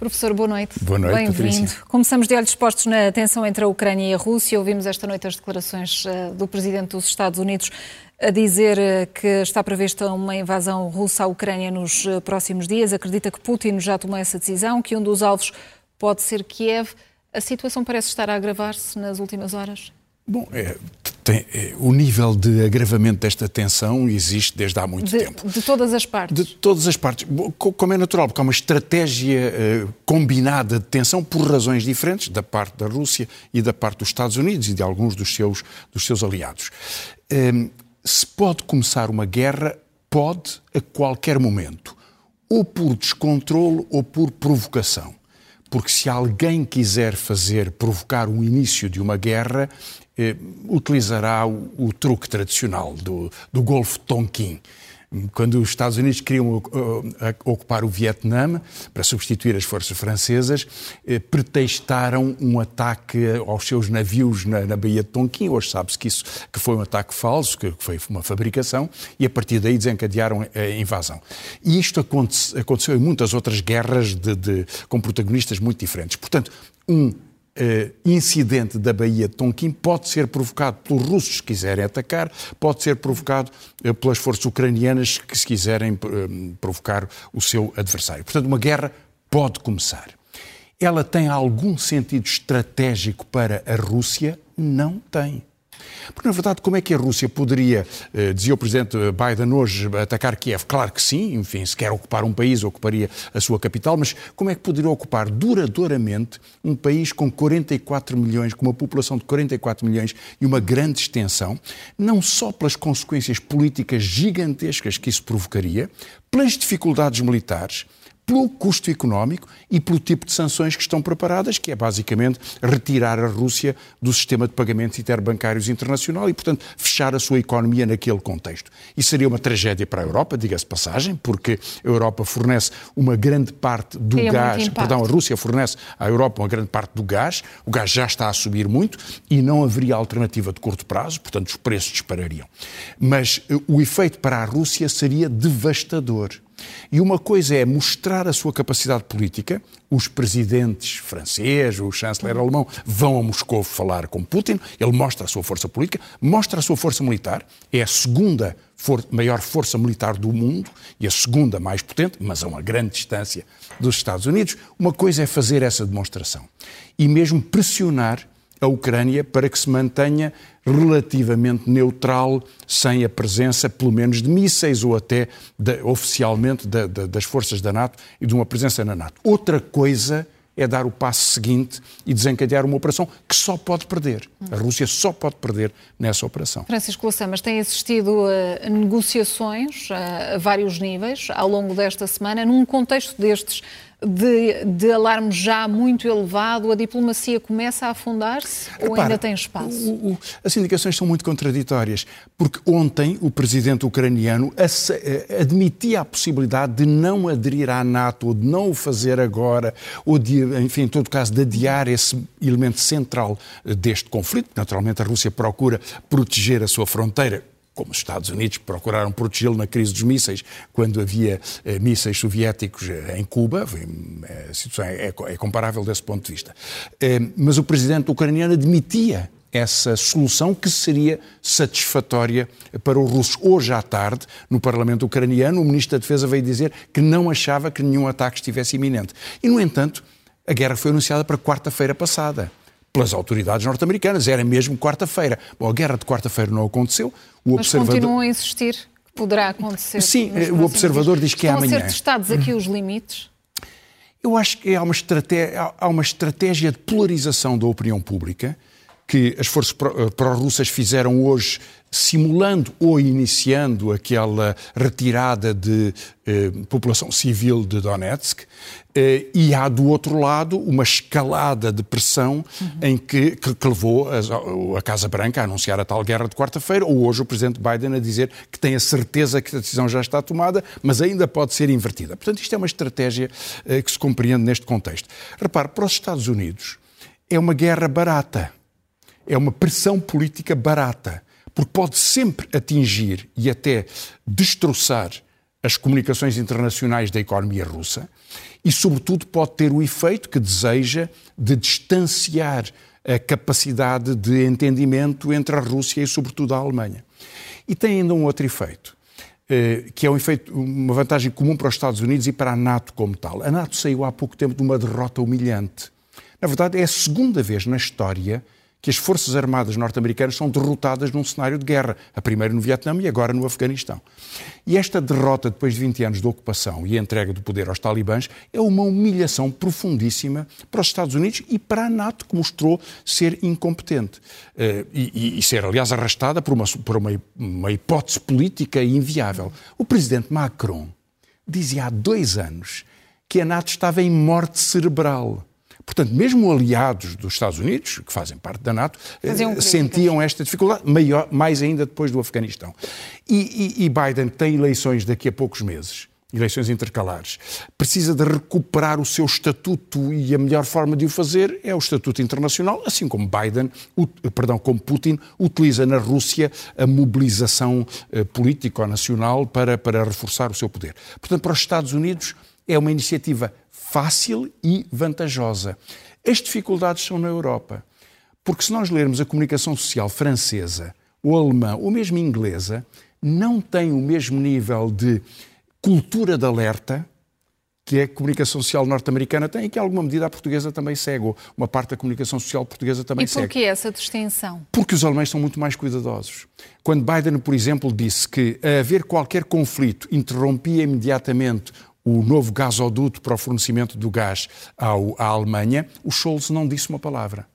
Professor, boa noite. Boa noite, Bem-vindo. Começamos de olhos postos na tensão entre a Ucrânia e a Rússia. Ouvimos esta noite as declarações uh, do Presidente dos Estados Unidos a dizer uh, que está prevista uma invasão russa à Ucrânia nos uh, próximos dias. Acredita que Putin já tomou essa decisão, que um dos alvos pode ser Kiev. A situação parece estar a agravar-se nas últimas horas? Bom, é, tem, é, o nível de agravamento desta tensão existe desde há muito de, tempo. De todas as partes? De todas as partes. Como é natural, porque há uma estratégia uh, combinada de tensão por razões diferentes da parte da Rússia e da parte dos Estados Unidos e de alguns dos seus, dos seus aliados. Um, se pode começar uma guerra, pode a qualquer momento, ou por descontrole ou por provocação porque se alguém quiser fazer, provocar o início de uma guerra, eh, utilizará o, o, truque tradicional do, do Golfo Tonkin. Quando os Estados Unidos queriam uh, ocupar o Vietnã para substituir as forças francesas, eh, pretextaram um ataque aos seus navios na, na Baía de Tonkin. Hoje sabe-se que isso que foi um ataque falso, que foi uma fabricação, e a partir daí desencadearam a invasão. E isto aconte, aconteceu em muitas outras guerras de, de, com protagonistas muito diferentes. Portanto, um Uh, incidente da Baía de Tonkin pode ser provocado pelos russos que quiserem atacar, pode ser provocado uh, pelas forças ucranianas que se quiserem uh, provocar o seu adversário. Portanto, uma guerra pode começar. Ela tem algum sentido estratégico para a Rússia? Não tem. Porque, na verdade, como é que a Rússia poderia, eh, dizia o Presidente Biden hoje, atacar Kiev? Claro que sim, enfim, se quer ocupar um país, ocuparia a sua capital, mas como é que poderia ocupar duradouramente um país com 44 milhões, com uma população de 44 milhões e uma grande extensão, não só pelas consequências políticas gigantescas que isso provocaria, pelas dificuldades militares, pelo custo económico e pelo tipo de sanções que estão preparadas, que é basicamente retirar a Rússia do sistema de pagamentos interbancários internacional e, portanto, fechar a sua economia naquele contexto. Isso seria uma tragédia para a Europa, diga-se passagem, porque a Europa fornece uma grande parte do Tem gás, perdão, a Rússia fornece à Europa uma grande parte do gás, o gás já está a subir muito e não haveria alternativa de curto prazo, portanto, os preços disparariam. Mas eh, o efeito para a Rússia seria devastador. E uma coisa é mostrar a sua capacidade política. Os presidentes francês, o chanceler alemão vão a Moscou falar com Putin. Ele mostra a sua força política, mostra a sua força militar. É a segunda for maior força militar do mundo e a segunda mais potente, mas a uma grande distância dos Estados Unidos. Uma coisa é fazer essa demonstração e mesmo pressionar a Ucrânia para que se mantenha relativamente neutral, sem a presença, pelo menos, de mísseis ou até de, oficialmente de, de, das forças da NATO e de uma presença na NATO. Outra coisa é dar o passo seguinte e desencadear uma operação que só pode perder. A Rússia só pode perder nessa operação. Francisco Lassamas, tem existido uh, negociações uh, a vários níveis ao longo desta semana, num contexto destes de, de alarme já muito elevado, a diplomacia começa a afundar-se ou ainda tem espaço? O, o, as indicações são muito contraditórias, porque ontem o presidente ucraniano eh, admitia a possibilidade de não aderir à NATO, ou de não o fazer agora, ou de, enfim, em todo caso, de adiar esse elemento central deste conflito. Naturalmente, a Rússia procura proteger a sua fronteira como os Estados Unidos procuraram protegê-lo na crise dos mísseis, quando havia eh, mísseis soviéticos eh, em Cuba, eh, a situação é, é, é, comparável desse ponto de vista. Eh, mas o presidente ucraniano admitia essa solução que seria satisfatória para os russos. Hoje à tarde, no Parlamento ucraniano, o Ministro da Defesa veio dizer que não achava que nenhum ataque estivesse iminente. E, no entanto, a guerra foi anunciada para quarta-feira passada pelas autoridades norte-americanas. Era mesmo quarta-feira. Bom, a guerra de quarta-feira não aconteceu. O Mas observador... continuam a insistir que poderá acontecer. Sim, o observador diz que é amanhã. Estão a ser testados aqui os limites? Eu acho que há uma, estratégia, há uma estratégia de polarização da opinião pública que as forças eh, pró-russas fizeram hoje simulando ou iniciando aquela retirada de eh, população civil de Donetsk, eh, e há do outro lado uma escalada de pressão uhum. em que, que, que levou a, a, Casa Branca a anunciar a tal guerra de quarta-feira, ou hoje o Presidente Biden a dizer que tem a certeza que a decisão já está tomada, mas ainda pode ser invertida. Portanto, isto é uma estratégia eh, que se compreende neste contexto. Repare, para os Estados Unidos é uma guerra barata, é uma pressão política barata porque pode sempre atingir e até destroçar as comunicações internacionais da economia russa e, sobretudo, pode ter o efeito que deseja de distanciar a capacidade de entendimento entre a Rússia e, sobretudo, a Alemanha. E tem ainda um outro efeito, eh, que é um efeito, uma vantagem comum para os Estados Unidos e para a NATO como tal. A NATO saiu há pouco tempo de uma derrota humilhante. Na verdade, é a segunda vez na história que as Forças Armadas norte-americanas são derrotadas num cenário de guerra, a primeira no Vietnã e agora no Afeganistão. E esta derrota, depois de 20 anos de ocupação e entrega do poder aos talibãs, é uma humilhação profundíssima para os Estados Unidos e para a NATO, que mostrou ser incompetente. Uh, e, e, ser, aliás, arrastada por, uma, por uma, uma hipótese política inviável. O presidente Macron dizia há dois anos que a NATO estava em morte cerebral Portanto, mesmo aliados dos Estados Unidos, que fazem parte da NATO, eh, sentiam esta dificuldade, maior, mais ainda depois do Afeganistão. E, e, e Biden tem eleições daqui a poucos meses eleições intercalares, precisa de recuperar o seu estatuto e a melhor forma de o fazer é o estatuto internacional, assim como Biden, o, perdão, como Putin utiliza na Rússia a mobilização eh, político-nacional para, para reforçar o seu poder. Portanto, para os Estados Unidos é uma iniciativa fácil e vantajosa. As dificuldades são na Europa. Porque se nós lermos a comunicação social francesa, ou alemã, ou mesmo inglesa, não tem o mesmo nível de cultura de alerta que a comunicação social norte-americana tem e que, em alguma medida, a portuguesa também segue, ou uma parte da comunicação social portuguesa também segue. E por que essa distinção? Porque os alemães são muito mais cuidadosos. Quando Biden, por exemplo, disse que a haver qualquer conflito interrompia imediatamente o novo gasoduto para o fornecimento do gás ao, à Alemanha, o Scholz não disse uma palavra.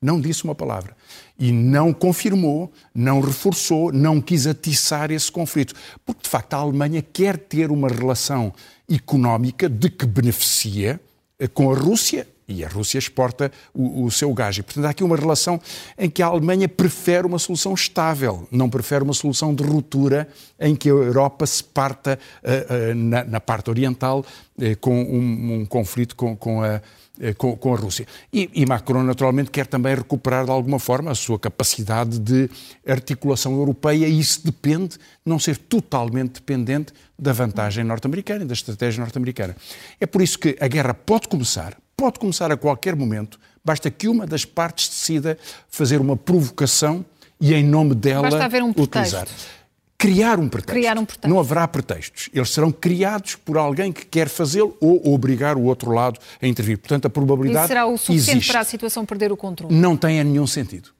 Não disse uma palavra. E não confirmou, não reforçou, não quis atiçar esse conflito. Porque, de facto, a Alemanha quer ter uma relação económica de que beneficia eh, com a Rússia e a Rússia exporta o, o, seu gás. E, portanto, há aqui uma relação em que a Alemanha prefere uma solução estável, não prefere uma solução de ruptura em que a Europa se parta uh, uh, na, na, parte oriental uh, com um, um, conflito com, com a. Com, com, a Rússia. E, e, Macron, naturalmente, quer também recuperar de alguma forma a sua capacidade de articulação europeia, e isso depende de não ser totalmente dependente da vantagem norte-americana, da estratégia norte-americana. É por isso que a guerra pode começar, pode começar a qualquer momento, basta que uma das partes decida fazer uma provocação e, em nome dela, um utilizar. Criar um, pretexto. Criar um pretexto. Não haverá pretextos. Eles serão criados por alguém que quer fazê-lo ou obrigar o outro lado a intervir. Portanto, a probabilidade. Isso será o suficiente existe. para a situação perder o controle? Não tem nenhum sentido.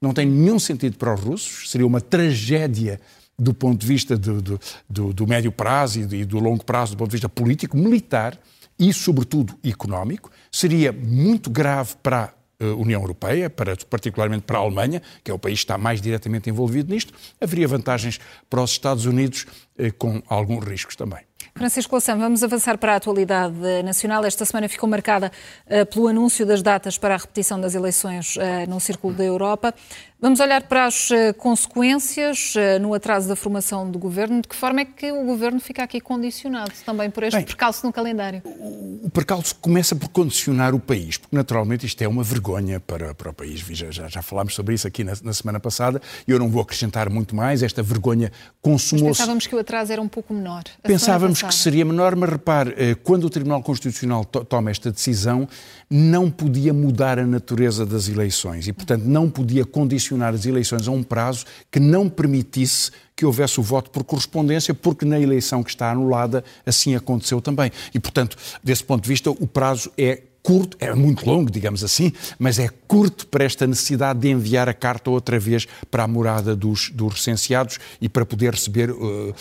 Não tem nenhum sentido para os russos. Seria uma tragédia do ponto de vista do, do, do, do médio prazo e do longo prazo, do ponto de vista político, militar e, sobretudo, económico. Seria muito grave para a União Europeia, para, particularmente para a Alemanha, que é o país que está mais diretamente envolvido nisto. Haveria vantagens para os Estados Unidos, eh, com alguns riscos também. Francisco Lassam, vamos avançar para a atualidade nacional. Esta semana ficou marcada uh, pelo anúncio das datas para a repetição das eleições uh, no Círculo da Europa. Vamos olhar para as uh, consequências no atraso da formação do governo. De que forma é que o governo fica aqui condicionado também por este Bem, percalço no calendário? O, o percalço começa por condicionar o país, porque naturalmente isto é uma vergonha para, para o país. Já, já, já falámos sobre isso aqui na, na semana passada e eu não vou acrescentar muito mais. Esta vergonha consumou-se. Pensávamos que o atraso era um pouco menor. Pensávamos que seria menor, mas repare, eh, quando o Tribunal Constitucional to toma esta decisão, não podia mudar a natureza das eleições e, portanto, não podia condicionar as eleições a um prazo que não permitisse que houvesse o voto por correspondência, porque na eleição que está anulada assim aconteceu também. E, portanto, desse ponto de vista, o prazo é curto, é muito longo, digamos assim, mas é curto para esta necessidade de enviar a carta outra vez para a morada dos, dos recenseados e para poder receber uh, uh,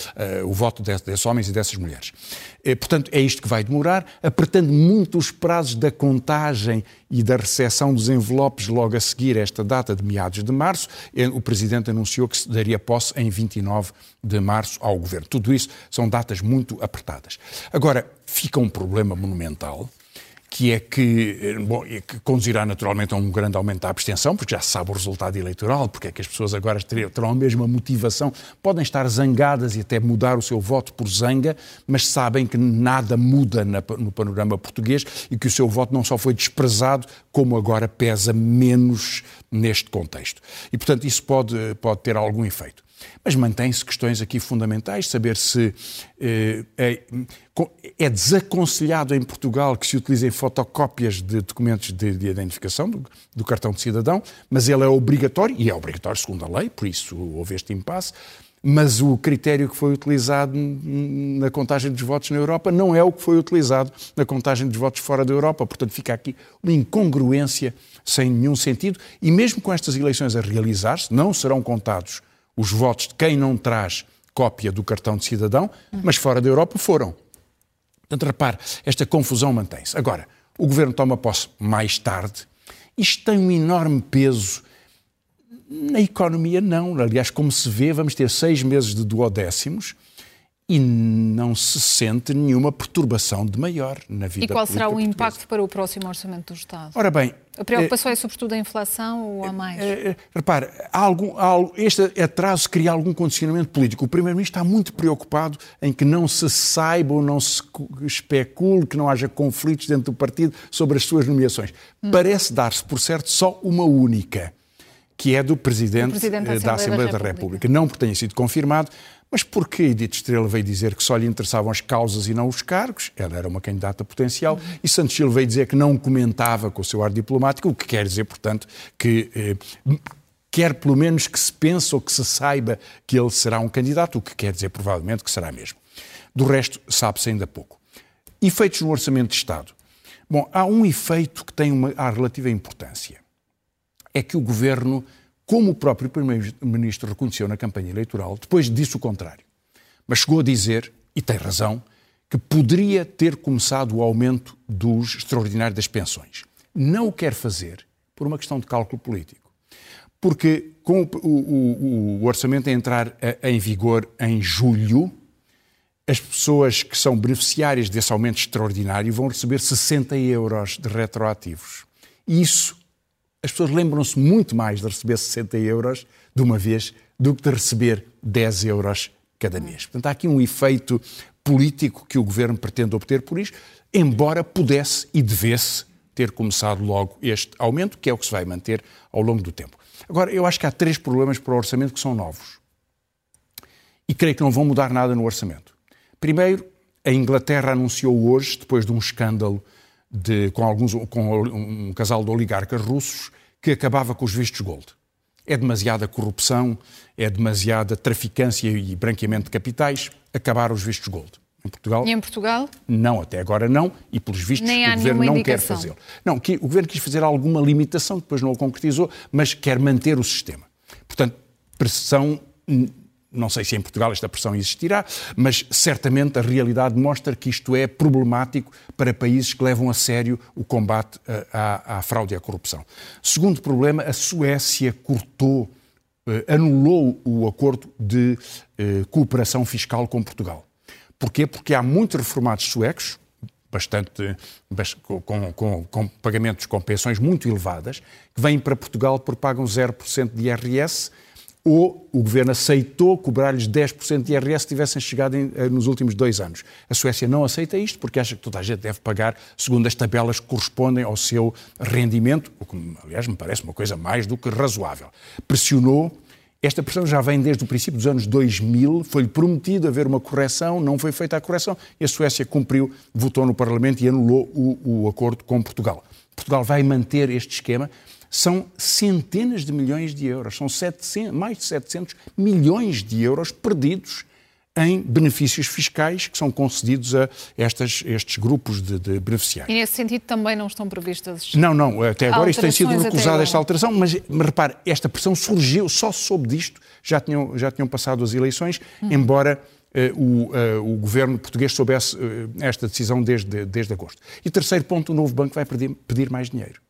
o voto desses homens e dessas mulheres. Uh, portanto, é isto que vai demorar, apertando muito os prazos da contagem e da recepção dos envelopes logo a seguir esta data de meados de março. O Presidente anunciou que se daria posse em 29 de março ao Governo. Tudo isso são datas muito apertadas. Agora, fica um problema monumental que é que, eh, bom, que conduzirá naturalmente a um grande aumento da abstenção, porque já se sabe o resultado eleitoral, porque é que as pessoas agora terão a mesma motivação, podem estar zangadas e até mudar o seu voto por zanga, mas sabem que nada muda no panorama português e que o seu voto não só foi desprezado, como agora pesa menos neste contexto. E, portanto, isso pode, pode ter algum efeito. Mas mantém-se questões aqui fundamentais, saber se eh, é, é, desaconselhado em Portugal que se utilizem fotocópias de documentos de, de identificação do, do, cartão de cidadão, mas ele é obrigatório, e é obrigatório segundo a lei, por isso houve este impasse, mas o critério que foi utilizado na contagem dos votos na Europa não é o que foi utilizado na contagem dos votos fora da Europa. Portanto, fica aqui uma incongruência sem nenhum sentido. E mesmo com estas eleições a realizar-se, não serão contados os votos de quem não traz cópia do cartão de cidadão, mas fora da Europa foram. Portanto, repare, esta confusão mantém-se. Agora, o governo toma posse mais tarde. Isto tem um enorme peso na economia, não. Aliás, como se vê, vamos ter seis meses de duodécimos e não se sente nenhuma perturbação de maior na vida E qual será o portuguesa. impacto para o próximo Orçamento do Estado? Ora bem... A preocupação é, é sobretudo a inflação ou há mais? É, é, repare, há algum, há, este atraso cria algum condicionamento político. O Primeiro-Ministro está muito preocupado em que não se saiba ou não se especule, que não haja conflitos dentro do partido sobre as suas nomeações. Hum. Parece dar-se, por certo, só uma única que é do Presidente, Presidente da Assembleia, da, Assembleia da, da, República. Não porque tenha sido confirmado, mas porque Edith Estrela veio dizer que só lhe interessavam as causas e não os cargos, ela era uma candidata potencial, uhum. e Santos Silva veio dizer que não comentava com o seu ar diplomático, o que quer dizer, portanto, que eh, quer pelo menos que se pense ou que se saiba que ele será um candidato, o que quer dizer provavelmente que será mesmo. Do resto, sabe-se ainda pouco. Efeitos no Orçamento de Estado. Bom, há um efeito que tem uma relativa importância é que o governo, como o próprio Primeiro-Ministro reconheceu na campanha eleitoral, depois disse o contrário. Mas chegou a dizer, e tem razão, que poderia ter começado o aumento dos extraordinários das pensões. Não o quer fazer por uma questão de cálculo político. Porque com o, o, o orçamento a entrar em vigor em julho, as pessoas que são beneficiárias desse aumento extraordinário vão receber 60 euros de retroativos. Isso as pessoas lembram-se muito mais de receber 60 euros de uma vez do que de receber 10 euros cada mês. Portanto, há aqui um efeito político que o governo pretende obter por isto, embora pudesse e devesse ter começado logo este aumento, que é o que se vai manter ao longo do tempo. Agora, eu acho que há três problemas para o orçamento que são novos. E creio que não vão mudar nada no orçamento. Primeiro, a Inglaterra anunciou hoje, depois de um escândalo de, com, alguns, com um casal de oligarcas russos que acabava com os vistos gold. É demasiada corrupção, é demasiada traficância e branqueamento de capitais, acabar os vistos gold. Em Portugal? E em Portugal? Não, até agora não, e pelos vistos Nem o Governo não indicação. quer fazê-lo. Não, que, o Governo quis fazer alguma limitação, depois não o concretizou, mas quer manter o sistema. Portanto, pressão não sei se em Portugal esta pressão existirá, mas certamente a realidade mostra que isto é problemático para países que levam a sério o combate eh, à, à fraude e à corrupção. Segundo problema, a Suécia cortou, eh, anulou o acordo de eh, cooperação fiscal com Portugal. Porquê? Porque há muitos reformados suecos, bastante com, com, com, pagamentos com pensões muito elevadas, que vêm para Portugal porque pagam 0% de IRS ou o governo aceitou cobrar-lhes 10% de IRS se tivessem chegado em, eh, nos últimos dois anos. A Suécia não aceita isto porque acha que toda a gente deve pagar segundo as tabelas que correspondem ao seu rendimento, o que, aliás, me parece uma coisa mais do que razoável. Pressionou. Esta pressão já vem desde o princípio dos anos 2000, foi-lhe prometido haver uma correção, não foi feita a correção e a Suécia cumpriu, votou no Parlamento e anulou o, o acordo com Portugal. Portugal vai manter este esquema são centenas de milhões de euros, são 700, mais de 700 milhões de euros perdidos em benefícios fiscais que são concedidos a estas, estes grupos de, de, beneficiários. E nesse sentido também não estão previstas. Não, não, até agora isto tem sido recusado esta alteração, mas, mas repare, esta pressão surgiu, só soube disto, já tinham, já tinham passado as eleições, hum. embora uh, o, uh, o governo português soubesse uh, esta decisão desde, desde agosto. E terceiro ponto, o novo banco vai pedir, pedir mais dinheiro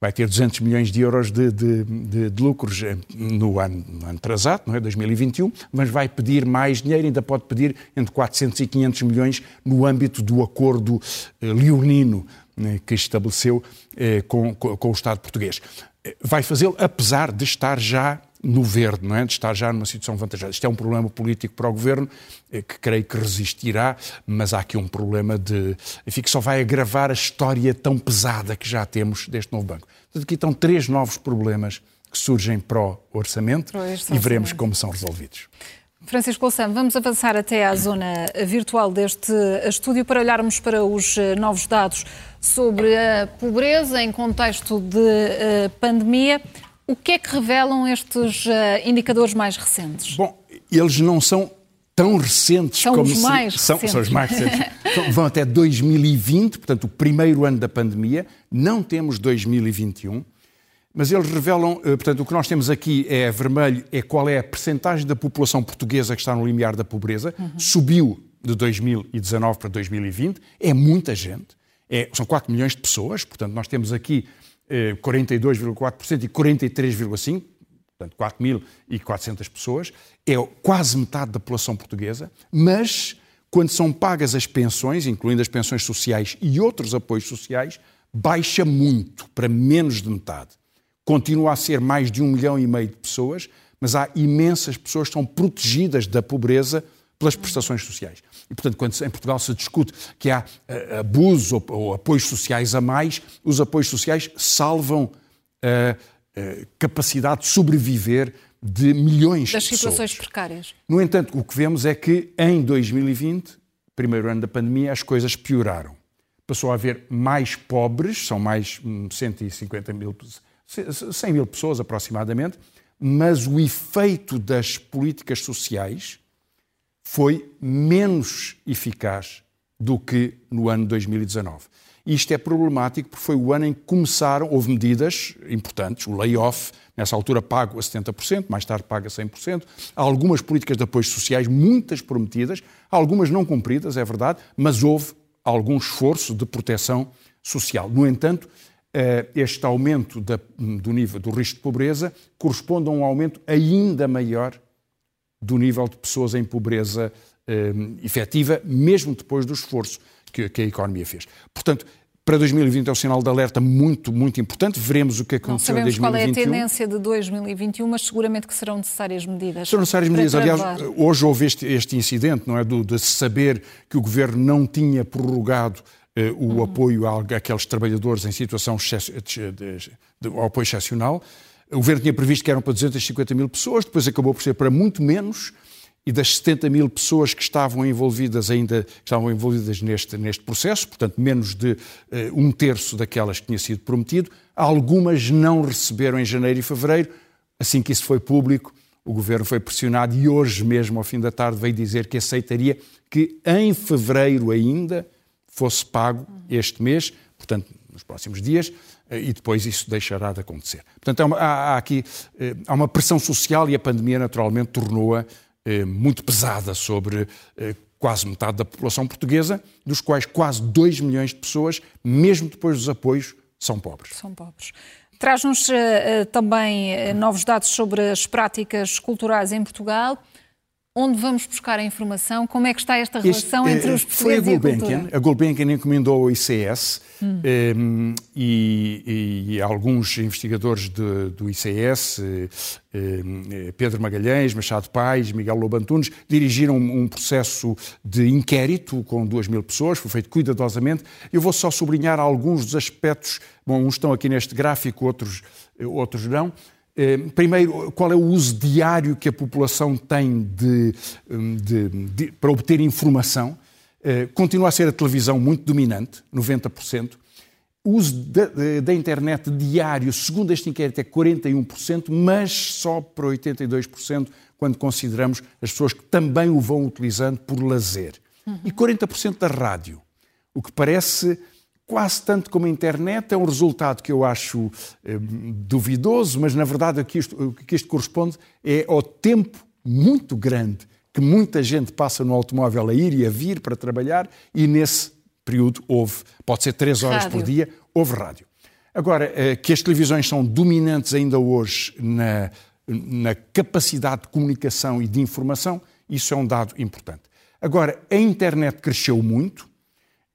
vai ter 200 milhões de euros de, de, de, de lucros eh, no ano, no ano atrasado, não é? 2021, mas vai pedir mais dinheiro, ainda pode pedir entre 400 e 500 milhões no âmbito do acordo eh, leonino né, que estabeleceu eh, com, com, com o Estado português. Eh, vai fazê-lo apesar de estar já no verde, não é? de estar já numa situação vantajosa. Isto é um problema político para o governo, eh, que creio que resistirá, mas há aqui um problema de. Enfim, que só vai agravar a história tão pesada que já temos deste novo banco. Portanto, aqui estão três novos problemas que surgem para o orçamento e veremos como são resolvidos. Francisco Louçã, vamos avançar até à zona virtual deste estúdio para olharmos para os eh, novos dados sobre a pobreza em contexto de uh, pandemia. O que é que revelam estes uh, indicadores mais recentes? Bom, eles não são tão recentes são como os mais se... são, são, os mais recentes. então, vão até 2020, portanto, o primeiro ano da pandemia. Não temos 2021. Mas eles revelam, eh, portanto, o que nós temos aqui é vermelho, é qual é a percentagem da população portuguesa que está no limiar da pobreza. Uhum. Subiu de 2019 para 2020, é muita gente, é, são 4 milhões de pessoas, portanto, nós temos aqui 42,4% e 43,5%, portanto, 4.400 pessoas, é quase metade da população portuguesa, mas quando são pagas as pensões, incluindo as pensões sociais e outros apoios sociais, baixa muito, para menos de metade continua a ser mais de um milhão e meio de pessoas, mas há imensas pessoas que são protegidas da pobreza pelas prestações sociais. E, portanto, quando em Portugal se discute que há uh, abusos ou, ou, apoios sociais a mais, os apoios sociais salvam a uh, capacidade de sobreviver de milhões das de pessoas. Das situações precárias. No entanto, o que vemos é que em 2020, primeiro ano da pandemia, as coisas pioraram. Passou a haver mais pobres, são mais 150 hum, mil 100 mil pessoas aproximadamente, mas o efeito das políticas sociais foi menos eficaz do que no ano 2019. E isto é problemático porque foi o ano em que começaram, houve medidas importantes, o layoff, nessa altura pago a 70%, mais tarde paga 100%. Há algumas políticas de apoios sociais, muitas prometidas, algumas não cumpridas, é verdade, mas houve algum esforço de proteção social. No entanto, eh, este aumento do nível do risco de pobreza corresponde a um aumento ainda maior do nível de pessoas em pobreza eh, efetiva, mesmo depois do esforço que, que, a economia fez. Portanto, para 2020 é um sinal de alerta muito, muito importante. Veremos o que aconteceu em 2021. Não sabemos qual é a tendência de 2021, mas seguramente que serão necessárias medidas. Serão necessárias medidas. Aliás, hoje houve este, este incidente, não é, do, de saber que o Governo não tinha prorrogado eh, o uhum. apoio àqueles trabalhadores em situação de, de, de, ao apoio excepcional. O governo tinha previsto que eram para 250 mil pessoas, depois acabou por ser para muito menos, e das 70 mil pessoas que estavam envolvidas ainda estavam envolvidas neste, neste processo, portanto menos de uh, um terço daquelas que tinha sido prometido, algumas não receberam em janeiro e fevereiro. Assim que isso foi público, o governo foi pressionado e hoje mesmo, ao fim da tarde, veio dizer que aceitaria que em fevereiro ainda fosse pago este mês, portanto, nos próximos dias, eh, e depois isso deixará de acontecer. Portanto, há, uma, há, há aqui eh, há uma pressão social e a pandemia, naturalmente, tornou-a eh, muito pesada sobre quase metade da população portuguesa, dos quais quase 2 milhões de pessoas, mesmo depois dos apoios, são pobres. São pobres. Traz-nos uh, também novos dados sobre as práticas culturais em Portugal onde vamos buscar a informação? Como é que está esta relação este, entre os portugueses foi a Gulbenkian, a? A Gulbenkian encomendou ao ICS hum. um, ehm, e, e, alguns investigadores de, do ICS, um, ehm, Pedro Magalhães, Machado Paes, Miguel Lobantunes, dirigiram um processo de inquérito com duas mil pessoas, foi feito cuidadosamente. Eu vou só sublinhar alguns dos aspectos, bom, uns estão aqui neste gráfico, outros, outros não, eh, primeiro, qual é o uso diário que a população tem de, hum, de, de, para obter informação? Eh, continua a ser a televisão muito dominante, 90%. O uso da, da, internet diário, segundo este inquérito, é 41%, mas só para 82% quando consideramos as pessoas que também o vão utilizando por lazer. Uhum. E 40% da rádio, o que parece quase tanto como a internet. É um resultado que eu acho eh, duvidoso, mas na verdade o que, isto, o que isto corresponde é ao tempo muito grande que muita gente passa no automóvel a ir e a vir para trabalhar e nesse período houve, pode ser três horas rádio. por dia, houve rádio. Agora, eh, que as televisões são dominantes ainda hoje na, na capacidade de comunicação e de informação, isso é um dado importante. Agora, a internet cresceu muito,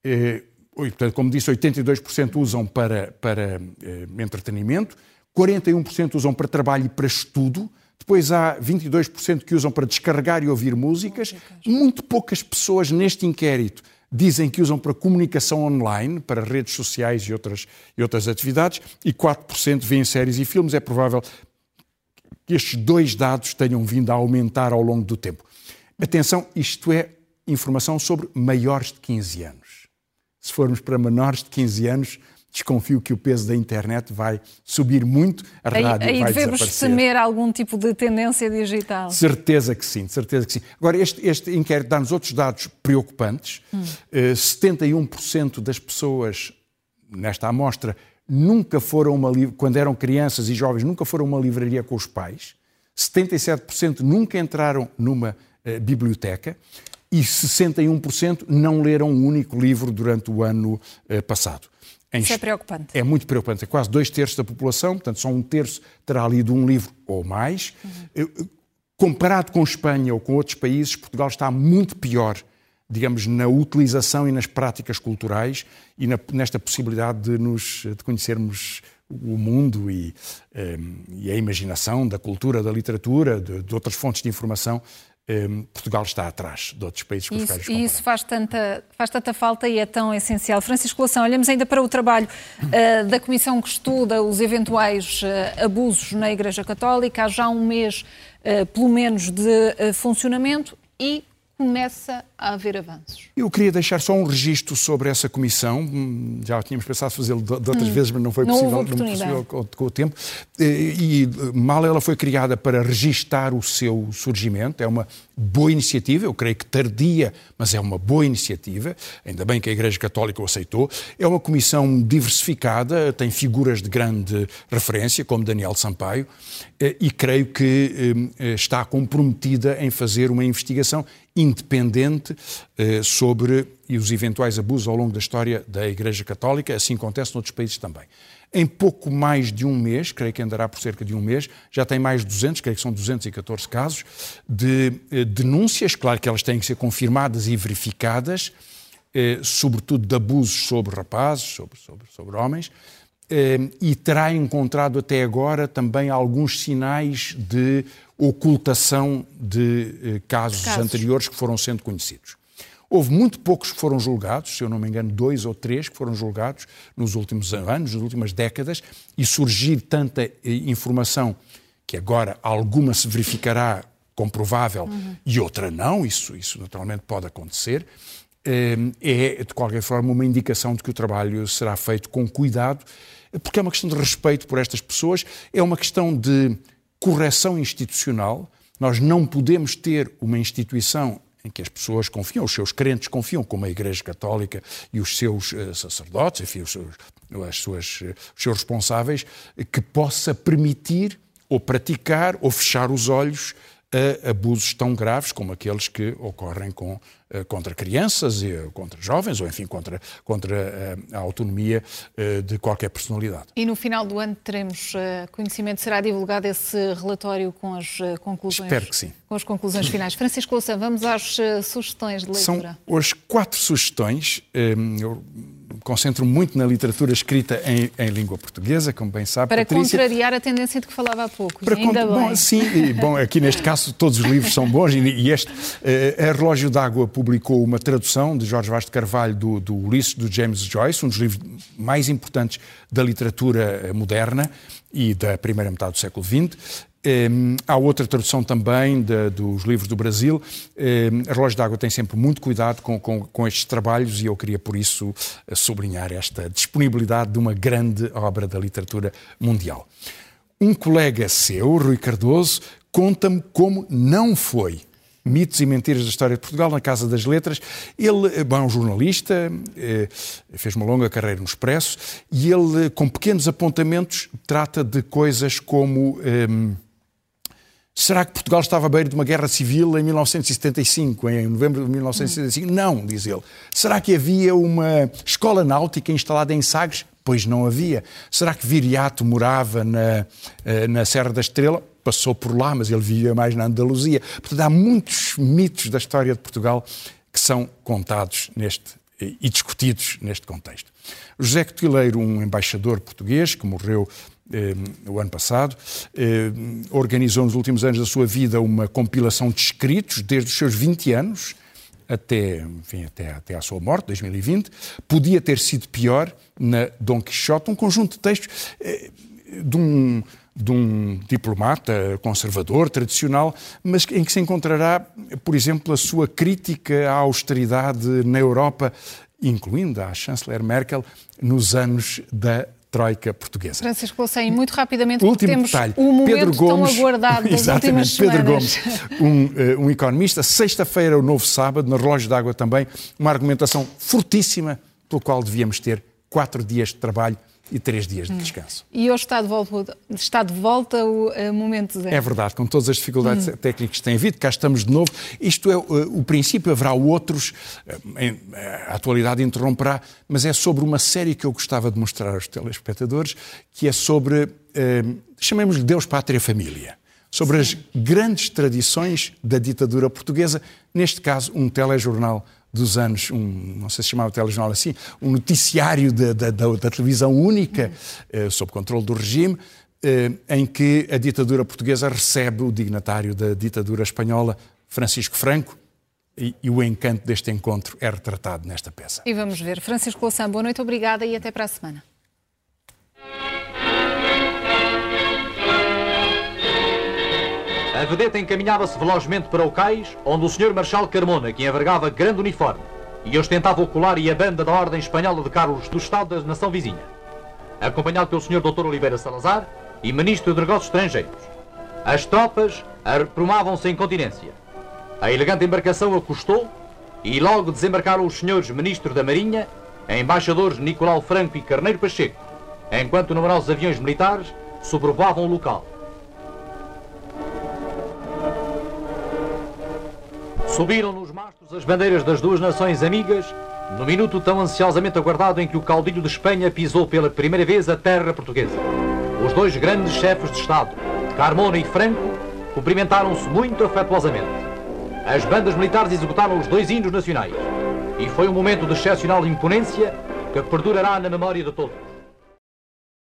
eh, portanto, como disse, 82% usam para, para eh, entretenimento, 41% usam para trabalho e para estudo, depois há 22% que usam para descarregar e ouvir músicas. Muito poucas pessoas neste inquérito dizem que usam para comunicação online, para redes sociais e outras, e outras atividades, e 4% veem séries e filmes. É provável que estes dois dados tenham vindo a aumentar ao longo do tempo. Atenção, isto é informação sobre maiores de 15 anos. Se formos para menores de 15 anos, desconfio que o peso da internet vai subir muito, a aí, rádio aí vai devemos desaparecer. temer algum tipo de tendência digital. Certeza que sim, certeza que sim. Agora, este, este inquérito dá-nos outros dados preocupantes. Hum. Uh, 71% das pessoas nesta amostra nunca foram uma quando eram crianças e jovens, nunca foram a uma livraria com os pais. 77% nunca entraram numa uh, biblioteca e 61% não leram um único livro durante o ano uh, passado. Isso é preocupante. É muito preocupante. É quase dois terços da população, portanto, só um terço terá lido um livro ou mais. Uhum. Comparado com Espanha ou com outros países, Portugal está muito pior, digamos, na utilização e nas práticas culturais e na, nesta possibilidade de nos de conhecermos o mundo e, um, eh, e, a imaginação da cultura, da literatura, de, de outras fontes de informação Portugal está atrás de outros países com os quais E isso faz tanta, faz tanta falta e é tão essencial. Francisco Lação, olhamos ainda para o trabalho uh, da Comissão que estuda os eventuais uh, abusos na Igreja Católica. Há já um mês, uh, pelo menos, de funcionamento e começa a haver avanços. Eu queria deixar só um registro sobre essa comissão. Hum, já tínhamos pensado fazê-lo de, outras hum. vezes, mas não foi não possível, não possível com, com, o tempo. E, e mal ela foi criada para registar o seu surgimento. É uma boa iniciativa, eu creio que tardia, mas é uma boa iniciativa. Ainda bem que a Igreja Católica o aceitou. É uma comissão diversificada, tem figuras de grande referência, como Daniel Sampaio, eh, e creio que hum, eh, está comprometida em fazer uma investigação independente eh, sobre os eventuais abusos ao longo da história da Igreja Católica, assim acontece noutros países também. Em pouco mais de um mês, creio que andará por cerca de um mês, já tem mais de 200, creio que são 214 casos, de eh, denúncias, claro que elas têm que ser confirmadas e verificadas, eh, sobretudo de abusos sobre rapazes, sobre, sobre, sobre homens, e terá encontrado até agora também alguns sinais de ocultação de eh, casos, casos, anteriores que foram sendo conhecidos. Houve muito poucos que foram julgados, se eu não me engano, dois ou três que foram julgados nos últimos anos, nas últimas décadas, e surgir tanta eh, informação que agora alguma se verificará comprovável uhum. e outra não, isso, isso naturalmente pode acontecer, eh, é, de qualquer forma, uma indicação de que o trabalho será feito com cuidado, porque é uma questão de respeito por estas pessoas, é uma questão de correção institucional. Nós não podemos ter uma instituição em que as pessoas confiam, os seus crentes confiam, como a Igreja Católica e os seus uh, sacerdotes, enfim, os seus, as suas, uh, os seus responsáveis, que possa permitir ou praticar ou fechar os olhos a abusos tão graves como aqueles que ocorrem com, uh, contra crianças, e, contra jovens, ou enfim, contra, contra a autonomia de qualquer personalidade. E no final do ano teremos conhecimento, será divulgado esse relatório com as conclusões? Espero que sim com as conclusões finais. Francisco Louçã, vamos às sugestões de leitura. São hoje quatro sugestões. Eu concentro muito na literatura escrita em, em, língua portuguesa, como bem sabe. Para Patrícia. contrariar a tendência de que falava há pouco. Para ainda bem. Bom, sim, e, bom, aqui neste caso todos os livros são bons e, este, uh, a Relógio d'Água publicou uma tradução de Jorge Vaz de Carvalho do, do Ulisses, do James Joyce, um dos livros mais importantes da literatura eh, moderna e da primeira metade do século XX. Um, há outra tradução também de, dos livros do Brasil. Um, a Relógio d'Água tem sempre muito cuidado com, com, com, estes trabalhos e eu queria, por isso, sublinhar esta disponibilidade de uma grande obra da literatura mundial. Um colega seu, Rui Cardoso, conta-me como não foi Mitos e Mentiras da História de Portugal, na Casa das Letras. Ele bom, é um jornalista, eh, fez uma longa carreira no Expresso, e ele, com pequenos apontamentos, trata de coisas como. Ehm, Será que Portugal estava à beira de uma guerra civil em 1975, em novembro de 1975? Não, diz ele. Será que havia uma escola náutica instalada em Sagres? Pois não havia. Será que Viriato morava na, eh, na Serra da Estrela? Passou por lá, mas ele vivia mais na Andaluzia. Portanto, há muitos mitos da história de Portugal que são contados neste e discutidos neste contexto. José Cotileiro, um embaixador português que morreu eh, o ano passado, eh, organizou nos últimos anos da sua vida uma compilação de escritos, desde os seus 20 anos até, enfim, até, até à sua morte, 2020. Podia ter sido pior na Dom Quixote, um conjunto de textos eh, de um, de um diplomata conservador, tradicional, mas em que se encontrará, por exemplo, a sua crítica à austeridade na Europa, incluindo a chanceler Merkel, nos anos da Troika portuguesa. Francisco Louçã, muito rapidamente, Último temos detalhe. um momento Pedro Gomes, tão aguardado das últimas Pedro semanas. Gomes, um, uh, um economista, sexta-feira, o novo sábado, no relógio d'água também, uma argumentação fortíssima pelo qual devíamos ter quatro dias de trabalho e três dias de descanso. E hoje está de volta, está de volta o uh, momento zero. É verdade, com todas as dificuldades hum. técnicas que têm havido, cá estamos de novo. Isto é uh, o princípio, haverá outros, uh, em, a atualidade interromperá, mas é sobre uma série que eu gostava de mostrar aos telespectadores, que é sobre, chamemos-lhe Deus, Pátria, Família. Sobre Sim. as grandes tradições da ditadura portuguesa, neste caso, um telejornal dos anos, um, não sei se chamava telejornal assim, um noticiário da, da, da, da televisão única, uh, sob controle do regime, uh, em que a ditadura portuguesa recebe o dignatário da ditadura espanhola, Francisco Franco, e, e, o encanto deste encontro é retratado nesta peça. E vamos ver. Francisco Louçã, boa noite, obrigada e até para a semana. A vedeta encaminhava-se velozmente para o cais, onde o Sr. Marchal Carmona, que envergava grande uniforme, e ostentava o colar e a banda da Ordem Espanhola de Carlos do Estado da nação vizinha, acompanhado pelo Sr. Dr. Oliveira Salazar e Ministro de Negócios Estrangeiros. As tropas aprumavam-se em continência. A elegante embarcação acostou e logo desembarcaram os senhores Ministros da Marinha, embaixadores Nicolau Franco e Carneiro Pacheco, enquanto numerosos aviões militares sobrevoavam o local. Subiram nos mastros as bandeiras das duas nações amigas, no minuto tão ansiosamente aguardado em que o caudilho de Espanha pisou pela primeira vez a terra portuguesa. Os dois grandes chefes de Estado, Carmona e Franco, cumprimentaram-se muito afetuosamente. As bandas militares executaram os dois hinos nacionais. E foi um momento de excepcional imponência que perdurará na memória de todos.